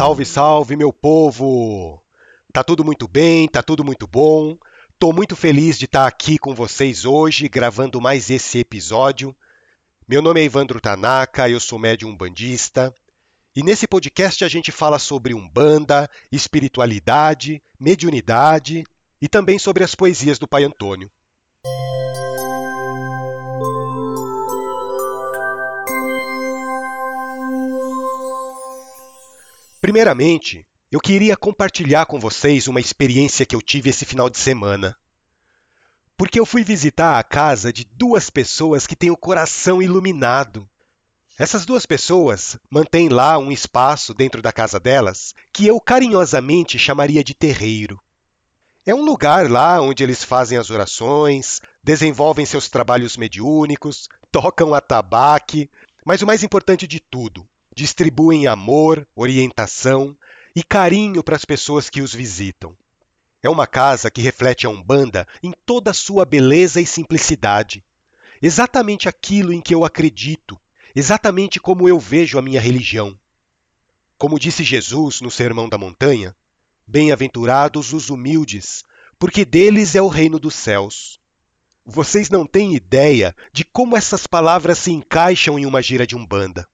Salve, salve, meu povo! Tá tudo muito bem, tá tudo muito bom. Tô muito feliz de estar aqui com vocês hoje, gravando mais esse episódio. Meu nome é Evandro Tanaka, eu sou médium bandista. E nesse podcast a gente fala sobre umbanda, espiritualidade, mediunidade e também sobre as poesias do Pai Antônio. Primeiramente, eu queria compartilhar com vocês uma experiência que eu tive esse final de semana. Porque eu fui visitar a casa de duas pessoas que têm o coração iluminado. Essas duas pessoas mantêm lá um espaço dentro da casa delas que eu carinhosamente chamaria de terreiro. É um lugar lá onde eles fazem as orações, desenvolvem seus trabalhos mediúnicos, tocam atabaque, mas o mais importante de tudo, distribuem amor, orientação e carinho para as pessoas que os visitam. É uma casa que reflete a Umbanda em toda a sua beleza e simplicidade. Exatamente aquilo em que eu acredito, exatamente como eu vejo a minha religião. Como disse Jesus no Sermão da Montanha, Bem-aventurados os humildes, porque deles é o reino dos céus. Vocês não têm ideia de como essas palavras se encaixam em uma gira de Umbanda.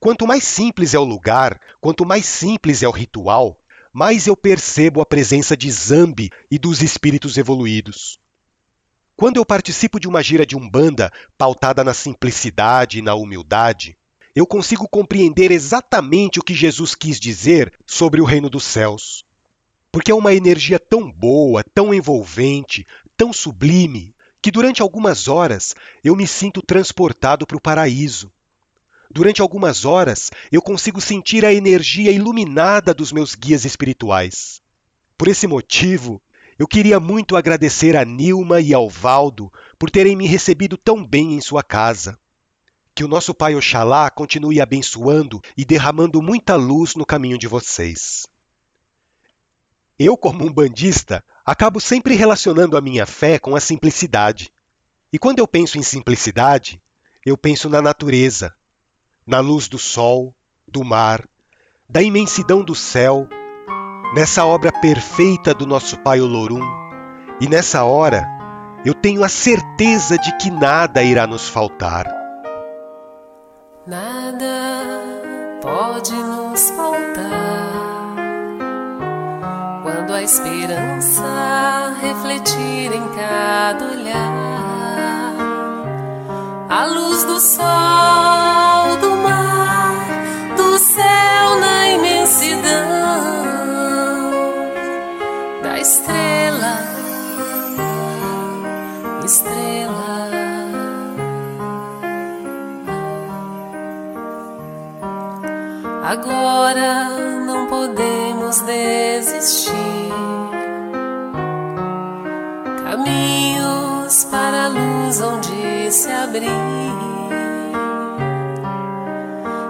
Quanto mais simples é o lugar, quanto mais simples é o ritual, mais eu percebo a presença de Zambi e dos espíritos evoluídos. Quando eu participo de uma gira de umbanda pautada na simplicidade e na humildade, eu consigo compreender exatamente o que Jesus quis dizer sobre o reino dos céus. Porque é uma energia tão boa, tão envolvente, tão sublime, que durante algumas horas eu me sinto transportado para o paraíso. Durante algumas horas, eu consigo sentir a energia iluminada dos meus guias espirituais. Por esse motivo, eu queria muito agradecer a Nilma e ao Valdo por terem me recebido tão bem em sua casa. Que o nosso Pai Oxalá continue abençoando e derramando muita luz no caminho de vocês. Eu, como um bandista, acabo sempre relacionando a minha fé com a simplicidade. E quando eu penso em simplicidade, eu penso na natureza, na luz do sol, do mar, da imensidão do céu, nessa obra perfeita do nosso Pai Olorum, e nessa hora eu tenho a certeza de que nada irá nos faltar. Nada pode nos faltar quando a esperança refletir em cada olhar, a luz do sol, Agora não podemos desistir. Caminhos para a luz onde se abrir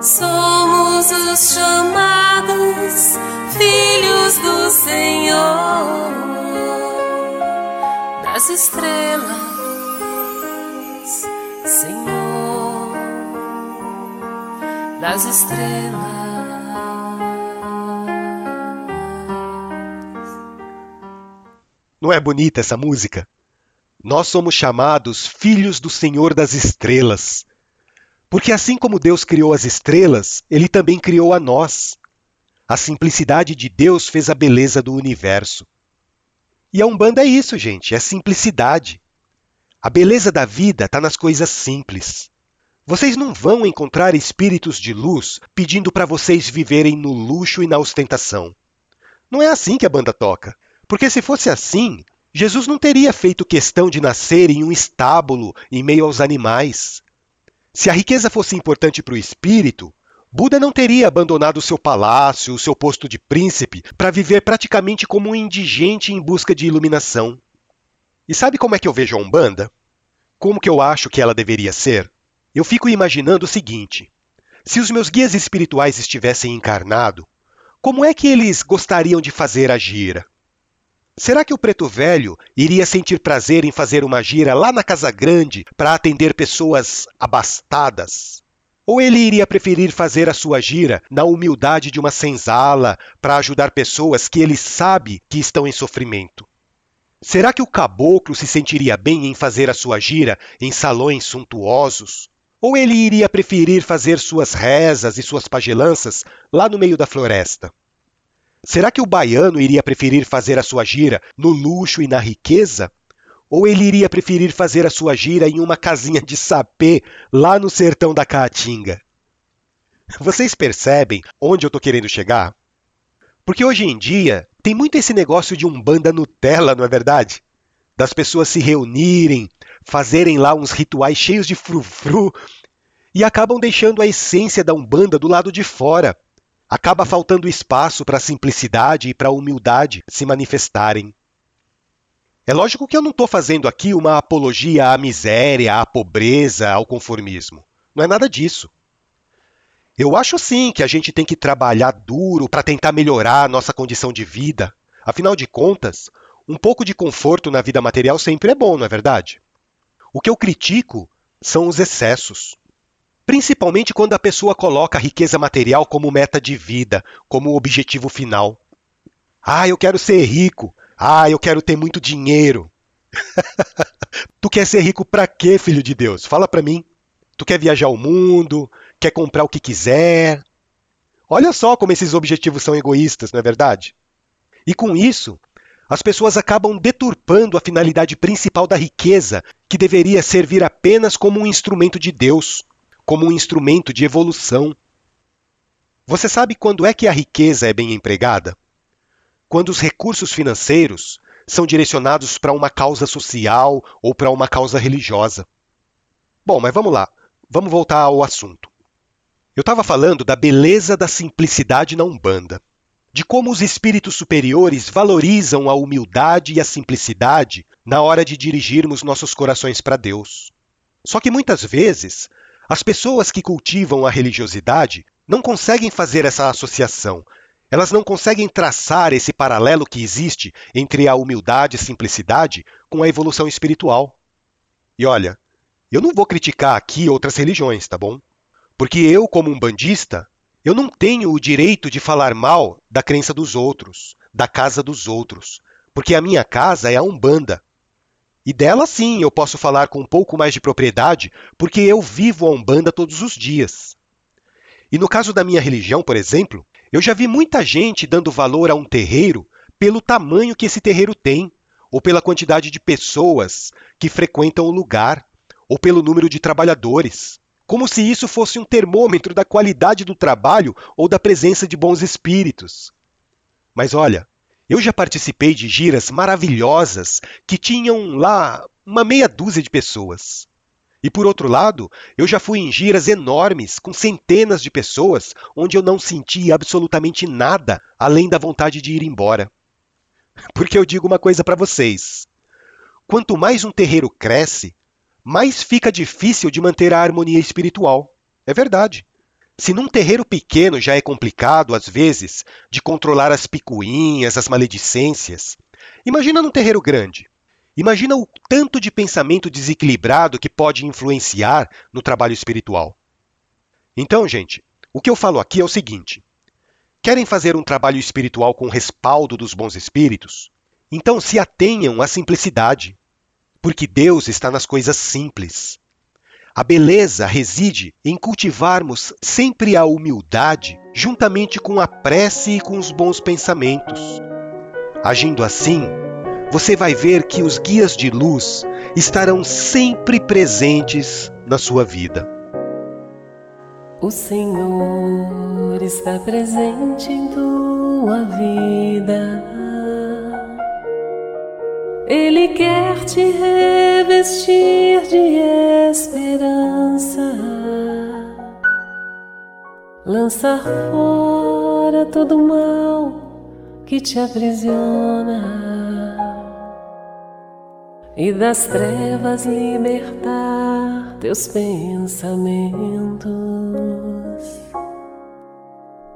somos os chamados filhos do Senhor, das estrelas, Senhor, das estrelas. Não é bonita essa música? Nós somos chamados filhos do Senhor das estrelas. Porque assim como Deus criou as estrelas, ele também criou a nós. A simplicidade de Deus fez a beleza do universo. E a Umbanda é isso, gente, é simplicidade. A beleza da vida está nas coisas simples. Vocês não vão encontrar espíritos de luz pedindo para vocês viverem no luxo e na ostentação. Não é assim que a banda toca. Porque se fosse assim, Jesus não teria feito questão de nascer em um estábulo em meio aos animais. Se a riqueza fosse importante para o espírito, Buda não teria abandonado seu palácio, o seu posto de príncipe, para viver praticamente como um indigente em busca de iluminação. E sabe como é que eu vejo a Umbanda? Como que eu acho que ela deveria ser? Eu fico imaginando o seguinte: se os meus guias espirituais estivessem encarnado, como é que eles gostariam de fazer a gira? Será que o preto velho iria sentir prazer em fazer uma gira lá na Casa Grande para atender pessoas abastadas? Ou ele iria preferir fazer a sua gira na humildade de uma senzala para ajudar pessoas que ele sabe que estão em sofrimento? Será que o caboclo se sentiria bem em fazer a sua gira em salões suntuosos? Ou ele iria preferir fazer suas rezas e suas pagelanças lá no meio da floresta? Será que o baiano iria preferir fazer a sua gira no luxo e na riqueza? Ou ele iria preferir fazer a sua gira em uma casinha de sapê lá no sertão da Caatinga? Vocês percebem onde eu estou querendo chegar? Porque hoje em dia tem muito esse negócio de um banda Nutella, não é verdade? Das pessoas se reunirem, fazerem lá uns rituais cheios de frufru e acabam deixando a essência da Umbanda do lado de fora. Acaba faltando espaço para a simplicidade e para a humildade se manifestarem. É lógico que eu não estou fazendo aqui uma apologia à miséria, à pobreza, ao conformismo. Não é nada disso. Eu acho sim que a gente tem que trabalhar duro para tentar melhorar a nossa condição de vida. Afinal de contas, um pouco de conforto na vida material sempre é bom, não é verdade? O que eu critico são os excessos. Principalmente quando a pessoa coloca a riqueza material como meta de vida, como objetivo final. Ah, eu quero ser rico. Ah, eu quero ter muito dinheiro. tu quer ser rico para quê, filho de Deus? Fala para mim. Tu quer viajar o mundo? Quer comprar o que quiser? Olha só como esses objetivos são egoístas, não é verdade? E com isso, as pessoas acabam deturpando a finalidade principal da riqueza, que deveria servir apenas como um instrumento de Deus, como um instrumento de evolução. Você sabe quando é que a riqueza é bem empregada? quando os recursos financeiros são direcionados para uma causa social ou para uma causa religiosa. Bom, mas vamos lá, vamos voltar ao assunto. Eu estava falando da beleza da simplicidade na Umbanda, de como os espíritos superiores valorizam a humildade e a simplicidade na hora de dirigirmos nossos corações para Deus. Só que muitas vezes, as pessoas que cultivam a religiosidade não conseguem fazer essa associação elas não conseguem traçar esse paralelo que existe entre a humildade e simplicidade com a evolução espiritual. E olha, eu não vou criticar aqui outras religiões, tá bom? Porque eu, como um bandista, eu não tenho o direito de falar mal da crença dos outros, da casa dos outros, porque a minha casa é a Umbanda. E dela sim eu posso falar com um pouco mais de propriedade, porque eu vivo a Umbanda todos os dias. E no caso da minha religião, por exemplo, eu já vi muita gente dando valor a um terreiro pelo tamanho que esse terreiro tem, ou pela quantidade de pessoas que frequentam o lugar, ou pelo número de trabalhadores. Como se isso fosse um termômetro da qualidade do trabalho ou da presença de bons espíritos. Mas olha, eu já participei de giras maravilhosas que tinham lá uma meia dúzia de pessoas. E por outro lado, eu já fui em giras enormes, com centenas de pessoas, onde eu não senti absolutamente nada além da vontade de ir embora. Porque eu digo uma coisa para vocês: quanto mais um terreiro cresce, mais fica difícil de manter a harmonia espiritual. É verdade. Se num terreiro pequeno já é complicado, às vezes, de controlar as picuinhas, as maledicências, imagina num terreiro grande. Imagina o tanto de pensamento desequilibrado que pode influenciar no trabalho espiritual. Então, gente, o que eu falo aqui é o seguinte: querem fazer um trabalho espiritual com respaldo dos bons espíritos? Então se atenham à simplicidade, porque Deus está nas coisas simples. A beleza reside em cultivarmos sempre a humildade, juntamente com a prece e com os bons pensamentos. Agindo assim, você vai ver que os guias de luz estarão sempre presentes na sua vida. O Senhor está presente em tua vida. Ele quer te revestir de esperança, lançar fora todo mal que te aprisiona e das trevas libertar teus pensamentos.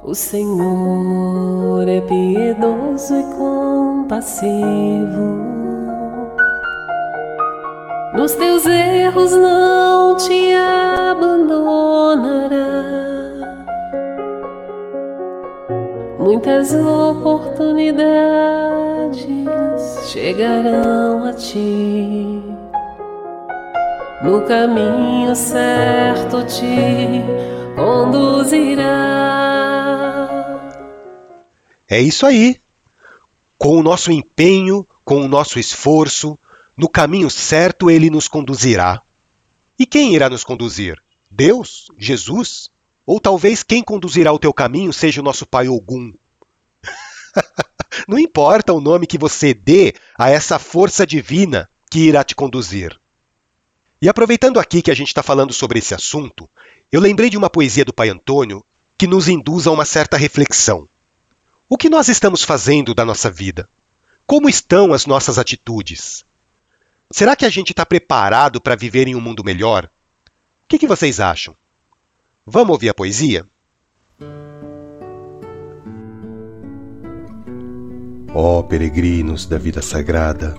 O Senhor é piedoso e compassivo. Nos teus erros não te abandonará. Muitas oportunidades chegarão a ti. No caminho certo te conduzirá. É isso aí. Com o nosso empenho, com o nosso esforço, no caminho certo ele nos conduzirá. E quem irá nos conduzir? Deus? Jesus? Ou talvez quem conduzirá o teu caminho seja o nosso pai Ogum. Não importa o nome que você dê a essa força divina que irá te conduzir. E aproveitando aqui que a gente está falando sobre esse assunto, eu lembrei de uma poesia do Pai Antônio que nos induz a uma certa reflexão. O que nós estamos fazendo da nossa vida? Como estão as nossas atitudes? Será que a gente está preparado para viver em um mundo melhor? O que, que vocês acham? Vamos ouvir a poesia? Ó oh, peregrinos da vida sagrada,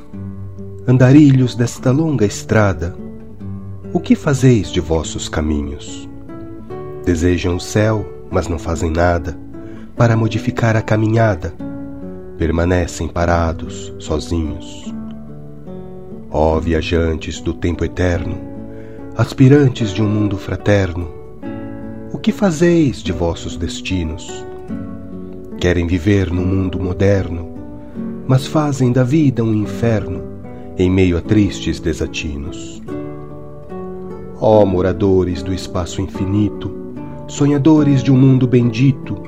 andarilhos desta longa estrada, o que fazeis de vossos caminhos? Desejam o céu, mas não fazem nada para modificar a caminhada, permanecem parados, sozinhos. Ó viajantes do tempo eterno, aspirantes de um mundo fraterno, o que fazeis de vossos destinos? Querem viver num mundo moderno, mas fazem da vida um inferno em meio a tristes desatinos. Ó moradores do espaço infinito, sonhadores de um mundo bendito,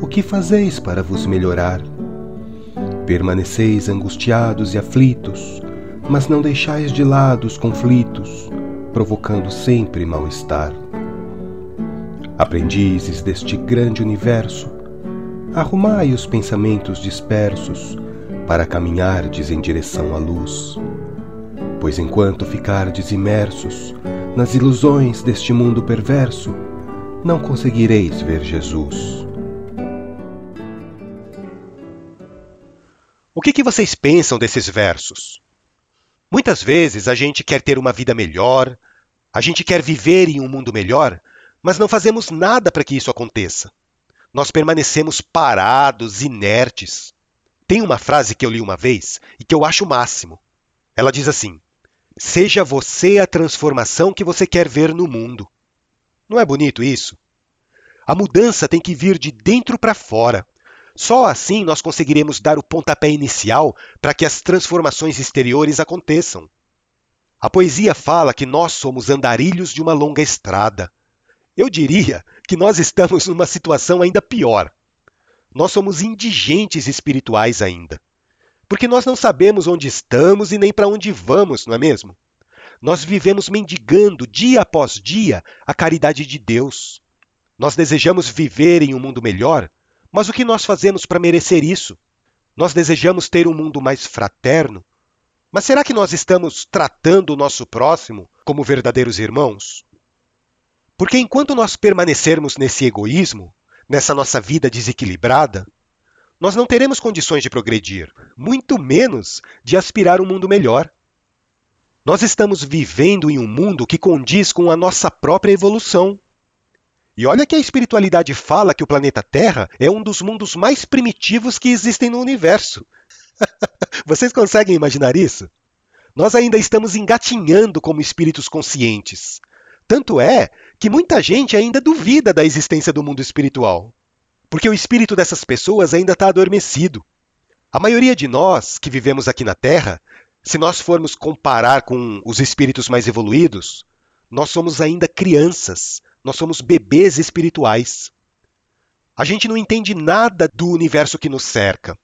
o que fazeis para vos melhorar? Permaneceis angustiados e aflitos, mas não deixais de lado os conflitos, provocando sempre mal-estar. Aprendizes deste grande universo, arrumai os pensamentos dispersos para caminhardes em direção à luz. Pois enquanto ficardes imersos nas ilusões deste mundo perverso, não conseguireis ver Jesus. O que, que vocês pensam desses versos? Muitas vezes a gente quer ter uma vida melhor, a gente quer viver em um mundo melhor, mas não fazemos nada para que isso aconteça. Nós permanecemos parados, inertes. Tem uma frase que eu li uma vez e que eu acho o máximo. Ela diz assim: Seja você a transformação que você quer ver no mundo. Não é bonito isso? A mudança tem que vir de dentro para fora. Só assim nós conseguiremos dar o pontapé inicial para que as transformações exteriores aconteçam. A poesia fala que nós somos andarilhos de uma longa estrada. Eu diria que nós estamos numa situação ainda pior. Nós somos indigentes espirituais ainda. Porque nós não sabemos onde estamos e nem para onde vamos, não é mesmo? Nós vivemos mendigando dia após dia a caridade de Deus. Nós desejamos viver em um mundo melhor, mas o que nós fazemos para merecer isso? Nós desejamos ter um mundo mais fraterno, mas será que nós estamos tratando o nosso próximo como verdadeiros irmãos? Porque enquanto nós permanecermos nesse egoísmo, nessa nossa vida desequilibrada, nós não teremos condições de progredir, muito menos de aspirar um mundo melhor. Nós estamos vivendo em um mundo que condiz com a nossa própria evolução. E olha que a espiritualidade fala que o planeta Terra é um dos mundos mais primitivos que existem no universo. Vocês conseguem imaginar isso? Nós ainda estamos engatinhando como espíritos conscientes. Tanto é que muita gente ainda duvida da existência do mundo espiritual, porque o espírito dessas pessoas ainda está adormecido. A maioria de nós que vivemos aqui na Terra, se nós formos comparar com os espíritos mais evoluídos, nós somos ainda crianças, nós somos bebês espirituais. A gente não entende nada do universo que nos cerca.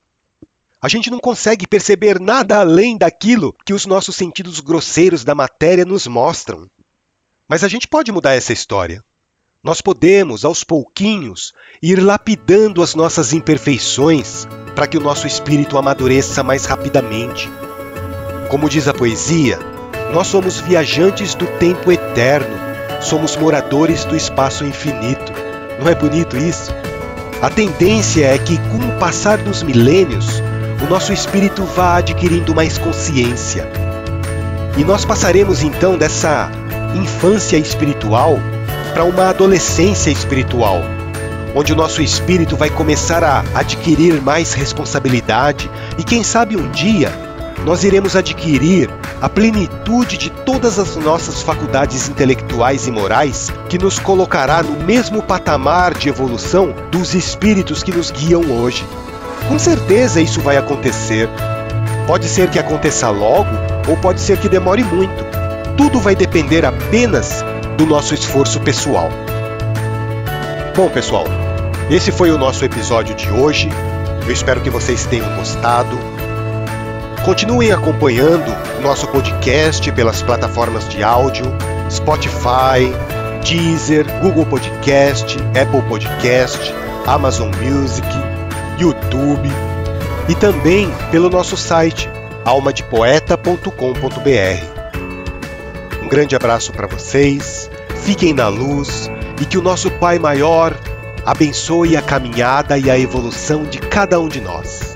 A gente não consegue perceber nada além daquilo que os nossos sentidos grosseiros da matéria nos mostram. Mas a gente pode mudar essa história. Nós podemos, aos pouquinhos, ir lapidando as nossas imperfeições para que o nosso espírito amadureça mais rapidamente. Como diz a poesia, nós somos viajantes do tempo eterno, somos moradores do espaço infinito. Não é bonito isso? A tendência é que, com o passar dos milênios, o nosso espírito vá adquirindo mais consciência E nós passaremos então dessa infância espiritual para uma adolescência espiritual, onde o nosso espírito vai começar a adquirir mais responsabilidade e quem sabe um dia nós iremos adquirir a plenitude de todas as nossas faculdades intelectuais e morais que nos colocará no mesmo patamar de evolução dos espíritos que nos guiam hoje. Com certeza isso vai acontecer. Pode ser que aconteça logo ou pode ser que demore muito. Tudo vai depender apenas do nosso esforço pessoal. Bom, pessoal, esse foi o nosso episódio de hoje. Eu espero que vocês tenham gostado. Continuem acompanhando nosso podcast pelas plataformas de áudio, Spotify, Deezer, Google Podcast, Apple Podcast, Amazon Music, YouTube e também pelo nosso site almadepoeta.com.br. Um grande abraço para vocês, fiquem na luz e que o nosso Pai Maior abençoe a caminhada e a evolução de cada um de nós.